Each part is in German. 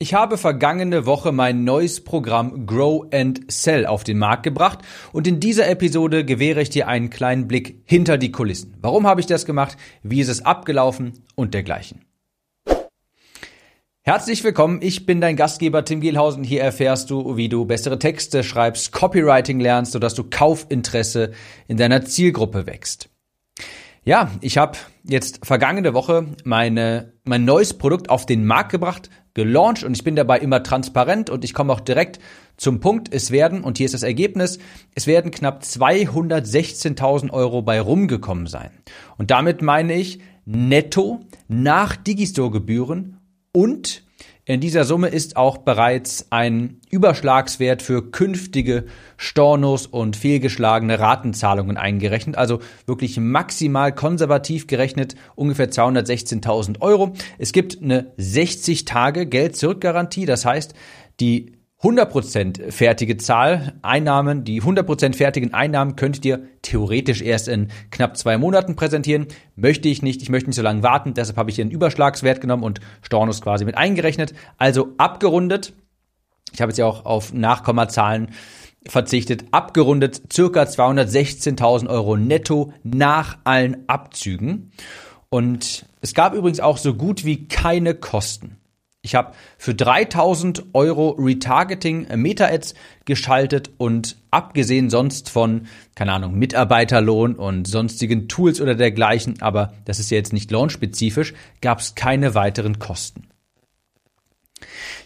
Ich habe vergangene Woche mein neues Programm Grow and Sell auf den Markt gebracht und in dieser Episode gewähre ich dir einen kleinen Blick hinter die Kulissen. Warum habe ich das gemacht? Wie ist es abgelaufen und dergleichen. Herzlich willkommen, ich bin dein Gastgeber Tim Gehlhausen. Hier erfährst du, wie du bessere Texte schreibst, Copywriting lernst, sodass du Kaufinteresse in deiner Zielgruppe wächst. Ja, ich habe jetzt vergangene Woche meine, mein neues Produkt auf den Markt gebracht, gelauncht und ich bin dabei immer transparent und ich komme auch direkt zum Punkt. Es werden, und hier ist das Ergebnis, es werden knapp 216.000 Euro bei rumgekommen sein. Und damit meine ich netto nach Digistore-Gebühren und in dieser Summe ist auch bereits ein Überschlagswert für künftige Stornos und fehlgeschlagene Ratenzahlungen eingerechnet, also wirklich maximal konservativ gerechnet ungefähr 216.000 Euro. Es gibt eine 60 Tage Geld-Zurück-Garantie, das heißt, die 100% fertige Zahl Einnahmen, die 100% fertigen Einnahmen könnt ihr theoretisch erst in knapp zwei Monaten präsentieren. Möchte ich nicht, ich möchte nicht so lange warten, deshalb habe ich hier einen Überschlagswert genommen und Stornos quasi mit eingerechnet. Also abgerundet, ich habe jetzt ja auch auf Nachkommazahlen verzichtet, abgerundet circa 216.000 Euro netto nach allen Abzügen. Und es gab übrigens auch so gut wie keine Kosten. Ich habe für 3000 Euro Retargeting äh, Meta-Ads geschaltet und abgesehen sonst von, keine Ahnung, Mitarbeiterlohn und sonstigen Tools oder dergleichen, aber das ist ja jetzt nicht launch-spezifisch, gab es keine weiteren Kosten.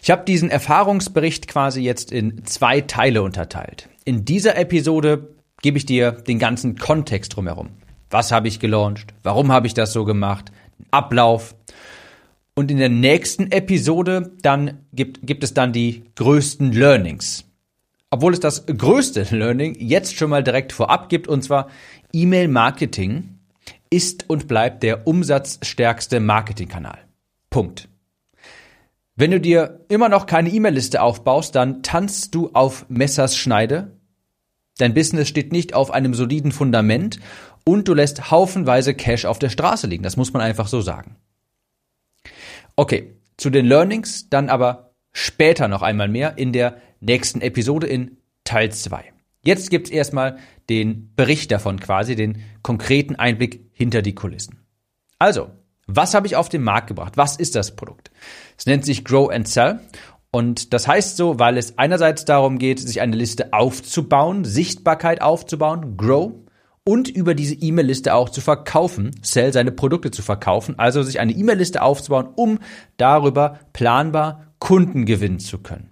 Ich habe diesen Erfahrungsbericht quasi jetzt in zwei Teile unterteilt. In dieser Episode gebe ich dir den ganzen Kontext drumherum. Was habe ich gelauncht? Warum habe ich das so gemacht? Ablauf. Und in der nächsten Episode dann gibt, gibt es dann die größten Learnings. Obwohl es das größte Learning jetzt schon mal direkt vorab gibt, und zwar E-Mail-Marketing ist und bleibt der umsatzstärkste Marketingkanal. Punkt. Wenn du dir immer noch keine E-Mail-Liste aufbaust, dann tanzt du auf Messers Schneide. Dein Business steht nicht auf einem soliden Fundament und du lässt haufenweise Cash auf der Straße liegen. Das muss man einfach so sagen. Okay, zu den Learnings dann aber später noch einmal mehr in der nächsten Episode in Teil 2. Jetzt gibt's erstmal den Bericht davon quasi, den konkreten Einblick hinter die Kulissen. Also, was habe ich auf den Markt gebracht? Was ist das Produkt? Es nennt sich Grow and Sell und das heißt so, weil es einerseits darum geht, sich eine Liste aufzubauen, Sichtbarkeit aufzubauen, Grow, und über diese E-Mail-Liste auch zu verkaufen, Sell seine Produkte zu verkaufen, also sich eine E-Mail-Liste aufzubauen, um darüber planbar Kunden gewinnen zu können.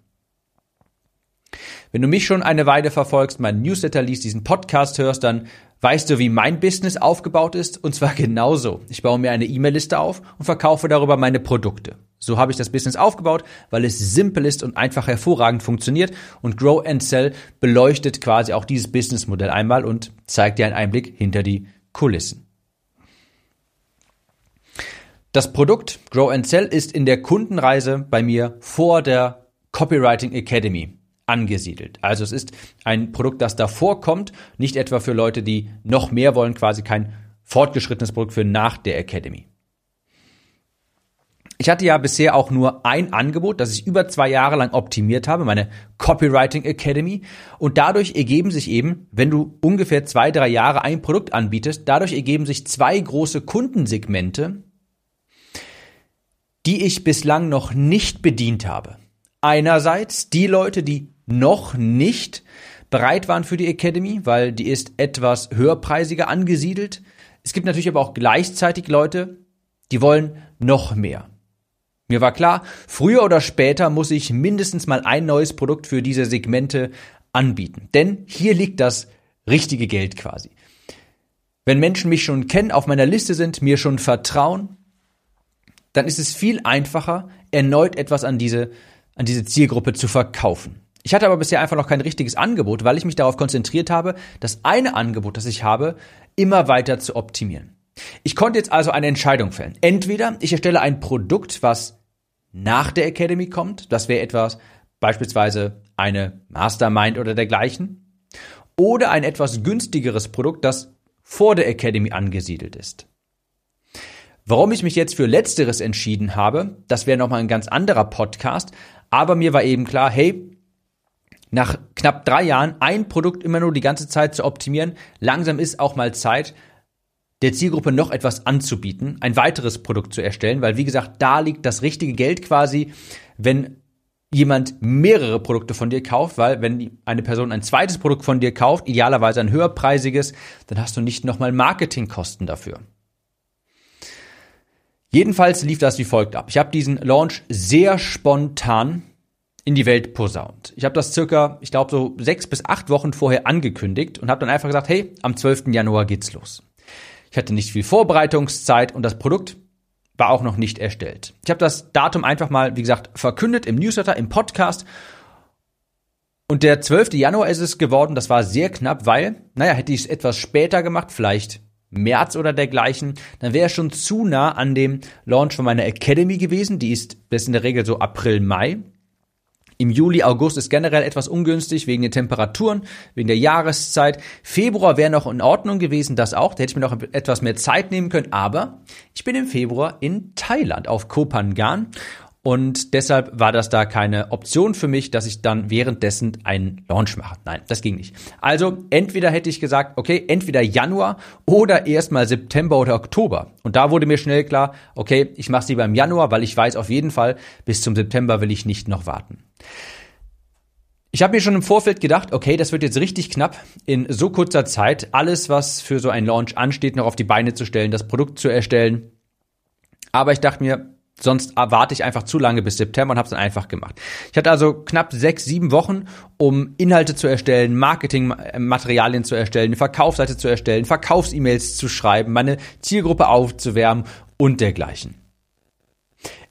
Wenn du mich schon eine Weile verfolgst, meinen Newsletter liest, diesen Podcast hörst, dann weißt du, wie mein Business aufgebaut ist. Und zwar genauso. Ich baue mir eine E-Mail-Liste auf und verkaufe darüber meine Produkte. So habe ich das Business aufgebaut, weil es simpel ist und einfach hervorragend funktioniert. Und Grow and Sell beleuchtet quasi auch dieses Businessmodell einmal und zeigt dir einen Einblick hinter die Kulissen. Das Produkt Grow and Sell ist in der Kundenreise bei mir vor der Copywriting Academy angesiedelt. Also es ist ein Produkt, das davor kommt, nicht etwa für Leute, die noch mehr wollen, quasi kein fortgeschrittenes Produkt für nach der Academy. Ich hatte ja bisher auch nur ein Angebot, das ich über zwei Jahre lang optimiert habe, meine Copywriting Academy. Und dadurch ergeben sich eben, wenn du ungefähr zwei, drei Jahre ein Produkt anbietest, dadurch ergeben sich zwei große Kundensegmente, die ich bislang noch nicht bedient habe. Einerseits die Leute, die noch nicht bereit waren für die Academy, weil die ist etwas höherpreisiger angesiedelt. Es gibt natürlich aber auch gleichzeitig Leute, die wollen noch mehr. Mir war klar, früher oder später muss ich mindestens mal ein neues Produkt für diese Segmente anbieten. Denn hier liegt das richtige Geld quasi. Wenn Menschen mich schon kennen, auf meiner Liste sind, mir schon vertrauen, dann ist es viel einfacher, erneut etwas an diese, an diese Zielgruppe zu verkaufen. Ich hatte aber bisher einfach noch kein richtiges Angebot, weil ich mich darauf konzentriert habe, das eine Angebot, das ich habe, immer weiter zu optimieren. Ich konnte jetzt also eine Entscheidung fällen. Entweder ich erstelle ein Produkt, was nach der Academy kommt. Das wäre etwas, beispielsweise eine Mastermind oder dergleichen. Oder ein etwas günstigeres Produkt, das vor der Academy angesiedelt ist. Warum ich mich jetzt für Letzteres entschieden habe, das wäre nochmal ein ganz anderer Podcast. Aber mir war eben klar, hey, nach knapp drei Jahren ein Produkt immer nur die ganze Zeit zu optimieren, langsam ist auch mal Zeit, der Zielgruppe noch etwas anzubieten, ein weiteres Produkt zu erstellen, weil wie gesagt, da liegt das richtige Geld quasi, wenn jemand mehrere Produkte von dir kauft, weil wenn eine Person ein zweites Produkt von dir kauft, idealerweise ein höherpreisiges, dann hast du nicht nochmal Marketingkosten dafür. Jedenfalls lief das wie folgt ab. Ich habe diesen Launch sehr spontan in die Welt posaunt. Ich habe das circa, ich glaube, so sechs bis acht Wochen vorher angekündigt und habe dann einfach gesagt, hey, am 12. Januar geht's los. Ich hatte nicht viel Vorbereitungszeit und das Produkt war auch noch nicht erstellt. Ich habe das Datum einfach mal, wie gesagt, verkündet im Newsletter, im Podcast. Und der 12. Januar ist es geworden. Das war sehr knapp, weil, naja, hätte ich es etwas später gemacht, vielleicht März oder dergleichen, dann wäre es schon zu nah an dem Launch von meiner Academy gewesen. Die ist, das ist in der Regel so April, Mai. Im Juli, August ist generell etwas ungünstig wegen den Temperaturen, wegen der Jahreszeit. Februar wäre noch in Ordnung gewesen, das auch. Da hätte ich mir noch etwas mehr Zeit nehmen können. Aber ich bin im Februar in Thailand auf Kopangan und deshalb war das da keine Option für mich, dass ich dann währenddessen einen Launch mache. Nein, das ging nicht. Also entweder hätte ich gesagt, okay, entweder Januar oder erstmal September oder Oktober. Und da wurde mir schnell klar, okay, ich mache es lieber im Januar, weil ich weiß auf jeden Fall, bis zum September will ich nicht noch warten. Ich habe mir schon im Vorfeld gedacht, okay, das wird jetzt richtig knapp, in so kurzer Zeit alles, was für so einen Launch ansteht, noch auf die Beine zu stellen, das Produkt zu erstellen. Aber ich dachte mir, Sonst warte ich einfach zu lange bis September und habe es dann einfach gemacht. Ich hatte also knapp sechs, sieben Wochen, um Inhalte zu erstellen, Marketingmaterialien zu erstellen, eine Verkaufsseite zu erstellen, Verkaufs-E-Mails zu schreiben, meine Zielgruppe aufzuwärmen und dergleichen.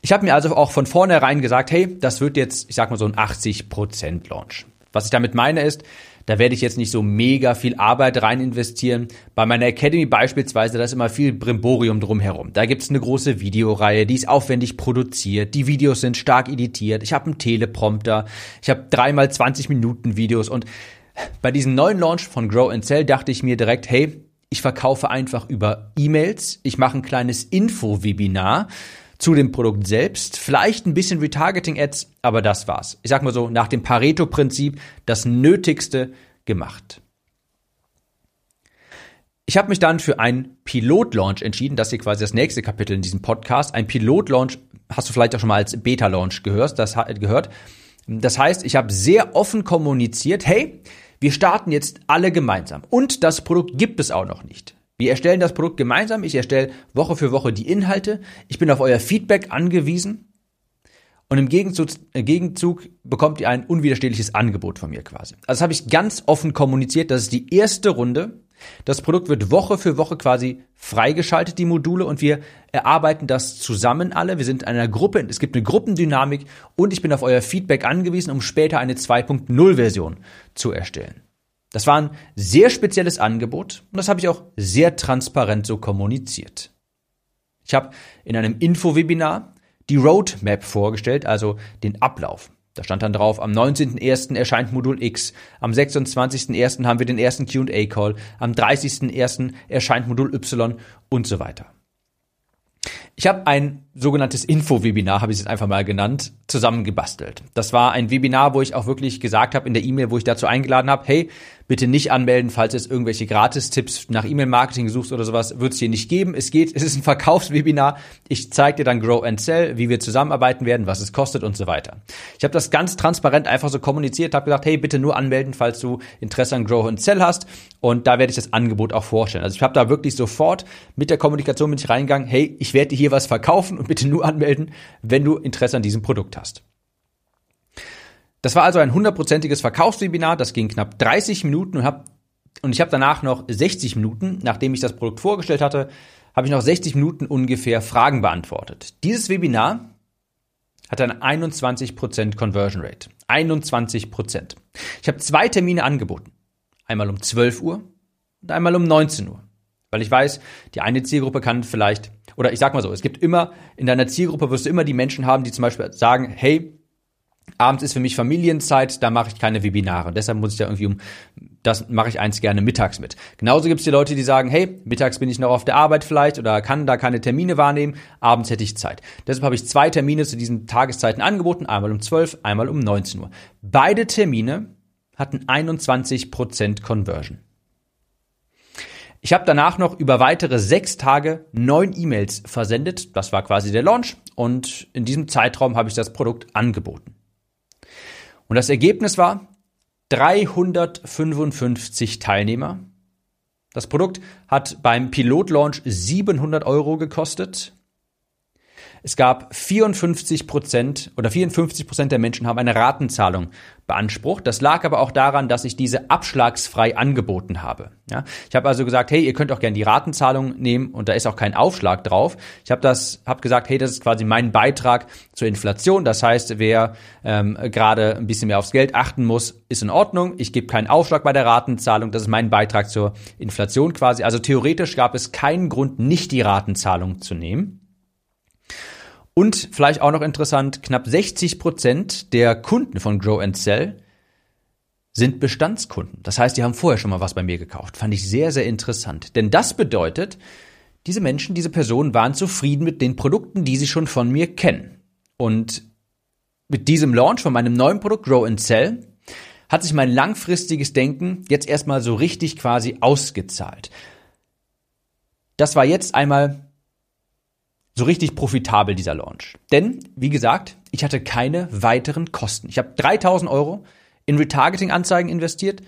Ich habe mir also auch von vornherein gesagt, hey, das wird jetzt, ich sag mal so ein 80% Launch. Was ich damit meine ist, da werde ich jetzt nicht so mega viel Arbeit rein investieren. Bei meiner Academy beispielsweise, da ist immer viel Brimborium drumherum. Da gibt es eine große Videoreihe, die ist aufwendig produziert. Die Videos sind stark editiert. Ich habe einen Teleprompter. Ich habe dreimal 20 Minuten Videos. Und bei diesem neuen Launch von Grow and Sell dachte ich mir direkt, hey, ich verkaufe einfach über E-Mails. Ich mache ein kleines Info-Webinar zu dem Produkt selbst, vielleicht ein bisschen Retargeting-Ads, aber das war's. Ich sag mal so, nach dem Pareto-Prinzip das Nötigste gemacht. Ich habe mich dann für einen Pilot-Launch entschieden, das ist hier quasi das nächste Kapitel in diesem Podcast. Ein Pilot-Launch hast du vielleicht auch schon mal als Beta-Launch gehört. Das, gehört. das heißt, ich habe sehr offen kommuniziert, hey, wir starten jetzt alle gemeinsam. Und das Produkt gibt es auch noch nicht. Wir erstellen das Produkt gemeinsam. Ich erstelle Woche für Woche die Inhalte. Ich bin auf euer Feedback angewiesen. Und im Gegenzug, äh, Gegenzug bekommt ihr ein unwiderstehliches Angebot von mir quasi. Also das habe ich ganz offen kommuniziert. Das ist die erste Runde. Das Produkt wird Woche für Woche quasi freigeschaltet, die Module, und wir erarbeiten das zusammen alle. Wir sind in einer Gruppe, es gibt eine Gruppendynamik und ich bin auf euer Feedback angewiesen, um später eine 2.0 Version zu erstellen. Das war ein sehr spezielles Angebot und das habe ich auch sehr transparent so kommuniziert. Ich habe in einem Info-Webinar die Roadmap vorgestellt, also den Ablauf. Da stand dann drauf, am 19.01. erscheint Modul X, am 26.01. haben wir den ersten QA-Call, am 30.01. erscheint Modul Y und so weiter. Ich habe ein sogenanntes Info-Webinar, habe ich es einfach mal genannt, zusammengebastelt. Das war ein Webinar, wo ich auch wirklich gesagt habe in der E-Mail, wo ich dazu eingeladen habe, hey, bitte nicht anmelden, falls es irgendwelche Gratis-Tipps nach E-Mail-Marketing suchst oder sowas, wird es hier nicht geben. Es geht, es ist ein Verkaufswebinar. Ich zeige dir dann Grow and Sell, wie wir zusammenarbeiten werden, was es kostet und so weiter. Ich habe das ganz transparent einfach so kommuniziert, habe gesagt, hey, bitte nur anmelden, falls du Interesse an Grow and Sell hast. Und da werde ich das Angebot auch vorstellen. Also ich habe da wirklich sofort mit der Kommunikation mit reingegangen, hey, ich werde dir hier was verkaufen und bitte nur anmelden, wenn du Interesse an diesem Produkt hast. Das war also ein hundertprozentiges Verkaufswebinar, das ging knapp 30 Minuten und, hab, und ich habe danach noch 60 Minuten, nachdem ich das Produkt vorgestellt hatte, habe ich noch 60 Minuten ungefähr Fragen beantwortet. Dieses Webinar hat eine 21% Conversion Rate. 21%. Ich habe zwei Termine angeboten. Einmal um 12 Uhr und einmal um 19 Uhr. Weil ich weiß, die eine Zielgruppe kann vielleicht, oder ich sag mal so, es gibt immer, in deiner Zielgruppe wirst du immer die Menschen haben, die zum Beispiel sagen, hey, abends ist für mich Familienzeit, da mache ich keine Webinare. Deshalb muss ich ja irgendwie um das mache ich eins gerne mittags mit. Genauso gibt es die Leute, die sagen, hey, mittags bin ich noch auf der Arbeit vielleicht oder kann da keine Termine wahrnehmen, abends hätte ich Zeit. Deshalb habe ich zwei Termine zu diesen Tageszeiten angeboten, einmal um 12, einmal um 19 Uhr. Beide Termine hatten 21% Conversion. Ich habe danach noch über weitere sechs Tage neun E-Mails versendet. Das war quasi der Launch und in diesem Zeitraum habe ich das Produkt angeboten. Und das Ergebnis war 355 Teilnehmer. Das Produkt hat beim Pilotlaunch 700 Euro gekostet. Es gab 54 Prozent oder 54 Prozent der Menschen haben eine Ratenzahlung beansprucht. Das lag aber auch daran, dass ich diese abschlagsfrei angeboten habe. Ja, ich habe also gesagt, hey, ihr könnt auch gerne die Ratenzahlung nehmen und da ist auch kein Aufschlag drauf. Ich habe das, habe gesagt, hey, das ist quasi mein Beitrag zur Inflation. Das heißt, wer ähm, gerade ein bisschen mehr aufs Geld achten muss, ist in Ordnung. Ich gebe keinen Aufschlag bei der Ratenzahlung. Das ist mein Beitrag zur Inflation quasi. Also theoretisch gab es keinen Grund, nicht die Ratenzahlung zu nehmen. Und vielleicht auch noch interessant, knapp 60 Prozent der Kunden von Grow and Sell sind Bestandskunden. Das heißt, die haben vorher schon mal was bei mir gekauft. Fand ich sehr, sehr interessant. Denn das bedeutet, diese Menschen, diese Personen waren zufrieden mit den Produkten, die sie schon von mir kennen. Und mit diesem Launch von meinem neuen Produkt Grow and Sell hat sich mein langfristiges Denken jetzt erstmal so richtig quasi ausgezahlt. Das war jetzt einmal so richtig profitabel, dieser Launch. Denn, wie gesagt, ich hatte keine weiteren Kosten. Ich habe 3000 Euro in Retargeting-Anzeigen investiert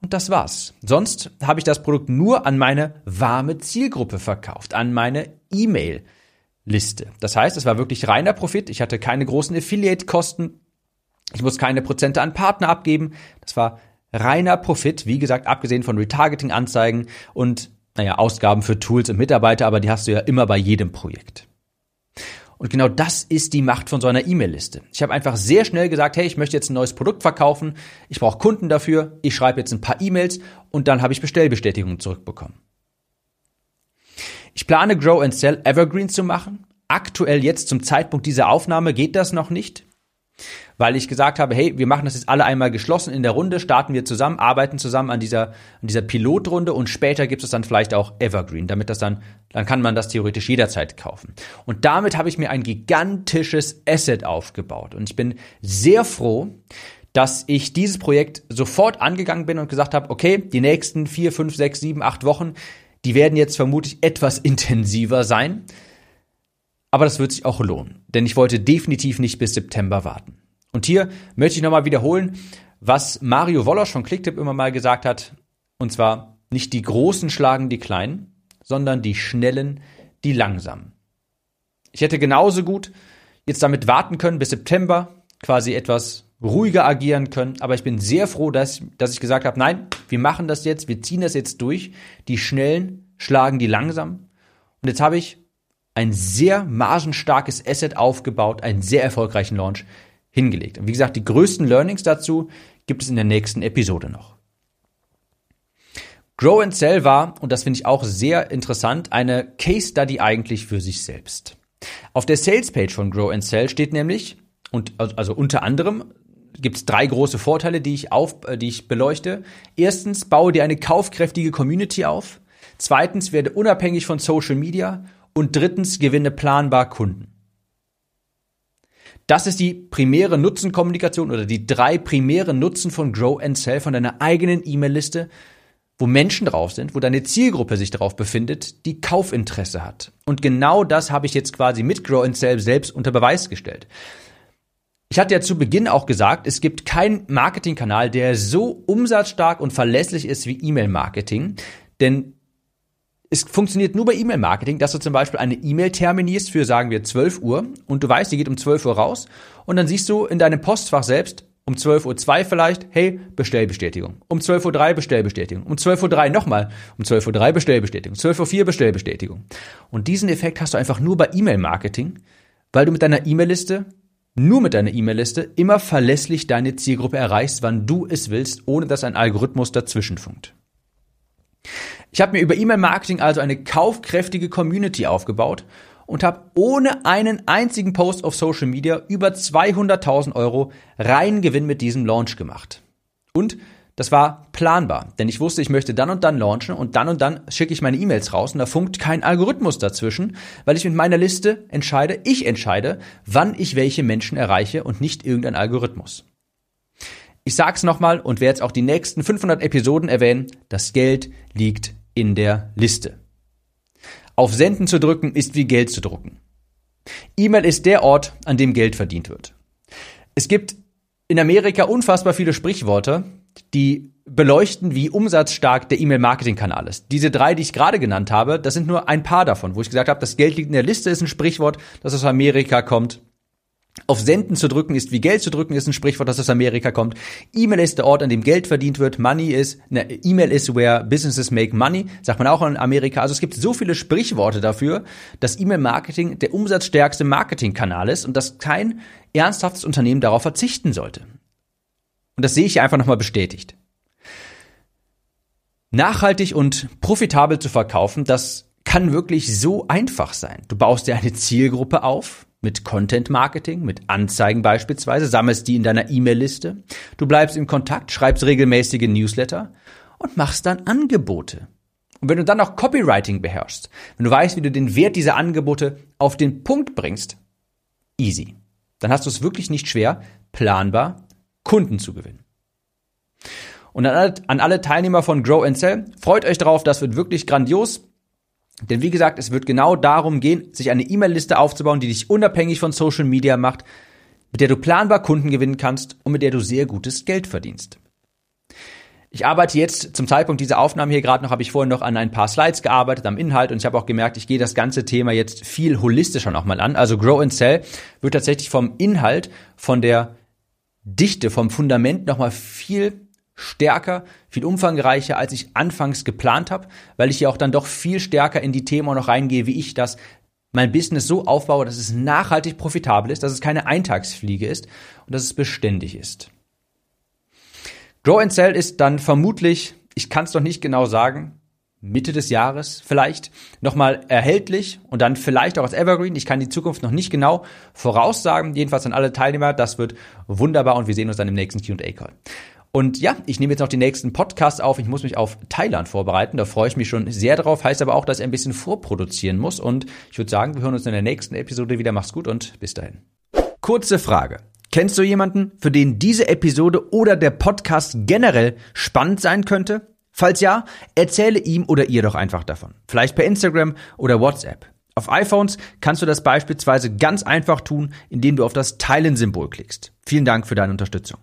und das war's. Sonst habe ich das Produkt nur an meine warme Zielgruppe verkauft, an meine E-Mail-Liste. Das heißt, es war wirklich reiner Profit. Ich hatte keine großen Affiliate-Kosten. Ich muss keine Prozente an Partner abgeben. Das war reiner Profit, wie gesagt, abgesehen von Retargeting-Anzeigen und naja, Ausgaben für Tools und Mitarbeiter, aber die hast du ja immer bei jedem Projekt. Und genau das ist die Macht von so einer E-Mail-Liste. Ich habe einfach sehr schnell gesagt, hey, ich möchte jetzt ein neues Produkt verkaufen, ich brauche Kunden dafür, ich schreibe jetzt ein paar E-Mails und dann habe ich Bestellbestätigungen zurückbekommen. Ich plane Grow and Sell Evergreen zu machen. Aktuell jetzt zum Zeitpunkt dieser Aufnahme geht das noch nicht weil ich gesagt habe, hey, wir machen das jetzt alle einmal geschlossen in der Runde, starten wir zusammen, arbeiten zusammen an dieser, an dieser Pilotrunde und später gibt es dann vielleicht auch Evergreen, damit das dann, dann kann man das theoretisch jederzeit kaufen. Und damit habe ich mir ein gigantisches Asset aufgebaut und ich bin sehr froh, dass ich dieses Projekt sofort angegangen bin und gesagt habe, okay, die nächsten vier, fünf, sechs, sieben, acht Wochen, die werden jetzt vermutlich etwas intensiver sein. Aber das wird sich auch lohnen, denn ich wollte definitiv nicht bis September warten. Und hier möchte ich nochmal wiederholen, was Mario Wolosch von Clicktip immer mal gesagt hat. Und zwar, nicht die Großen schlagen die Kleinen, sondern die Schnellen die Langsamen. Ich hätte genauso gut jetzt damit warten können bis September, quasi etwas ruhiger agieren können. Aber ich bin sehr froh, dass, dass ich gesagt habe, nein, wir machen das jetzt, wir ziehen das jetzt durch. Die Schnellen schlagen die Langsamen. Und jetzt habe ich ein sehr margenstarkes Asset aufgebaut, einen sehr erfolgreichen Launch hingelegt. Und wie gesagt, die größten Learnings dazu gibt es in der nächsten Episode noch. Grow and Sell war, und das finde ich auch sehr interessant, eine Case Study eigentlich für sich selbst. Auf der Sales Page von Grow and Sell steht nämlich, und also unter anderem gibt es drei große Vorteile, die ich auf, äh, die ich beleuchte. Erstens, baue dir eine kaufkräftige Community auf. Zweitens, werde unabhängig von Social Media. Und drittens, gewinne planbar Kunden. Das ist die primäre Nutzenkommunikation oder die drei primäre Nutzen von Grow and Sell von deiner eigenen E-Mail-Liste, wo Menschen drauf sind, wo deine Zielgruppe sich drauf befindet, die Kaufinteresse hat. Und genau das habe ich jetzt quasi mit Grow and Sell selbst unter Beweis gestellt. Ich hatte ja zu Beginn auch gesagt, es gibt keinen Marketingkanal, der so umsatzstark und verlässlich ist wie E-Mail-Marketing. Denn es funktioniert nur bei E-Mail-Marketing, dass du zum Beispiel eine E-Mail terminierst für, sagen wir, 12 Uhr und du weißt, die geht um 12 Uhr raus und dann siehst du in deinem Postfach selbst um 12.02 Uhr vielleicht, hey, Bestellbestätigung. Um 12.03 Uhr Bestellbestätigung. Um 12.03 Uhr nochmal. Um 12.03 Uhr Bestellbestätigung. 12.04 Uhr Bestellbestätigung. Und diesen Effekt hast du einfach nur bei E-Mail-Marketing, weil du mit deiner E-Mail-Liste, nur mit deiner E-Mail-Liste, immer verlässlich deine Zielgruppe erreichst, wann du es willst, ohne dass ein Algorithmus dazwischen funkt. Ich habe mir über E-Mail-Marketing also eine kaufkräftige Community aufgebaut und habe ohne einen einzigen Post auf Social Media über 200.000 Euro reinen Gewinn mit diesem Launch gemacht. Und das war planbar, denn ich wusste, ich möchte dann und dann launchen und dann und dann schicke ich meine E-Mails raus und da funkt kein Algorithmus dazwischen, weil ich mit meiner Liste entscheide, ich entscheide, wann ich welche Menschen erreiche und nicht irgendein Algorithmus. Ich sag's nochmal und werde jetzt auch die nächsten 500 Episoden erwähnen, das Geld liegt in der Liste. Auf Senden zu drücken ist wie Geld zu drucken. E-Mail ist der Ort, an dem Geld verdient wird. Es gibt in Amerika unfassbar viele Sprichworte, die beleuchten, wie umsatzstark der E-Mail-Marketing-Kanal ist. Diese drei, die ich gerade genannt habe, das sind nur ein paar davon, wo ich gesagt habe, das Geld liegt in der Liste, ist ein Sprichwort, das aus Amerika kommt. Auf Senden zu drücken ist wie Geld zu drücken, ist ein Sprichwort, das aus Amerika kommt. E-Mail ist der Ort, an dem Geld verdient wird. Money is, ne, E-Mail is where businesses make money, sagt man auch in Amerika. Also es gibt so viele Sprichworte dafür, dass E-Mail-Marketing der umsatzstärkste Marketingkanal ist und dass kein ernsthaftes Unternehmen darauf verzichten sollte. Und das sehe ich hier einfach nochmal bestätigt. Nachhaltig und profitabel zu verkaufen, das kann wirklich so einfach sein. Du baust dir eine Zielgruppe auf, mit Content Marketing, mit Anzeigen beispielsweise, sammelst die in deiner E-Mail-Liste, du bleibst in Kontakt, schreibst regelmäßige Newsletter und machst dann Angebote. Und wenn du dann noch Copywriting beherrschst, wenn du weißt, wie du den Wert dieser Angebote auf den Punkt bringst, easy. Dann hast du es wirklich nicht schwer, planbar Kunden zu gewinnen. Und an alle, an alle Teilnehmer von Grow and Sell, freut euch drauf, das wird wirklich grandios. Denn wie gesagt, es wird genau darum gehen, sich eine E-Mail-Liste aufzubauen, die dich unabhängig von Social Media macht, mit der du planbar Kunden gewinnen kannst und mit der du sehr gutes Geld verdienst. Ich arbeite jetzt zum Zeitpunkt dieser Aufnahme hier gerade noch, habe ich vorhin noch an ein paar Slides gearbeitet, am Inhalt und ich habe auch gemerkt, ich gehe das ganze Thema jetzt viel holistischer nochmal an. Also Grow and Sell wird tatsächlich vom Inhalt, von der Dichte, vom Fundament nochmal viel stärker, viel umfangreicher, als ich anfangs geplant habe, weil ich ja auch dann doch viel stärker in die Themen noch reingehe, wie ich das mein Business so aufbaue, dass es nachhaltig profitabel ist, dass es keine Eintagsfliege ist und dass es beständig ist. Grow and Sell ist dann vermutlich, ich kann es noch nicht genau sagen, Mitte des Jahres vielleicht nochmal erhältlich und dann vielleicht auch als Evergreen. Ich kann die Zukunft noch nicht genau voraussagen. Jedenfalls an alle Teilnehmer. Das wird wunderbar und wir sehen uns dann im nächsten Q&A-Call. Und ja, ich nehme jetzt noch die nächsten Podcasts auf. Ich muss mich auf Thailand vorbereiten. Da freue ich mich schon sehr drauf. Heißt aber auch, dass ich ein bisschen vorproduzieren muss. Und ich würde sagen, wir hören uns in der nächsten Episode wieder. Mach's gut und bis dahin. Kurze Frage. Kennst du jemanden, für den diese Episode oder der Podcast generell spannend sein könnte? Falls ja, erzähle ihm oder ihr doch einfach davon. Vielleicht per Instagram oder WhatsApp. Auf iPhones kannst du das beispielsweise ganz einfach tun, indem du auf das Teilen-Symbol klickst. Vielen Dank für deine Unterstützung.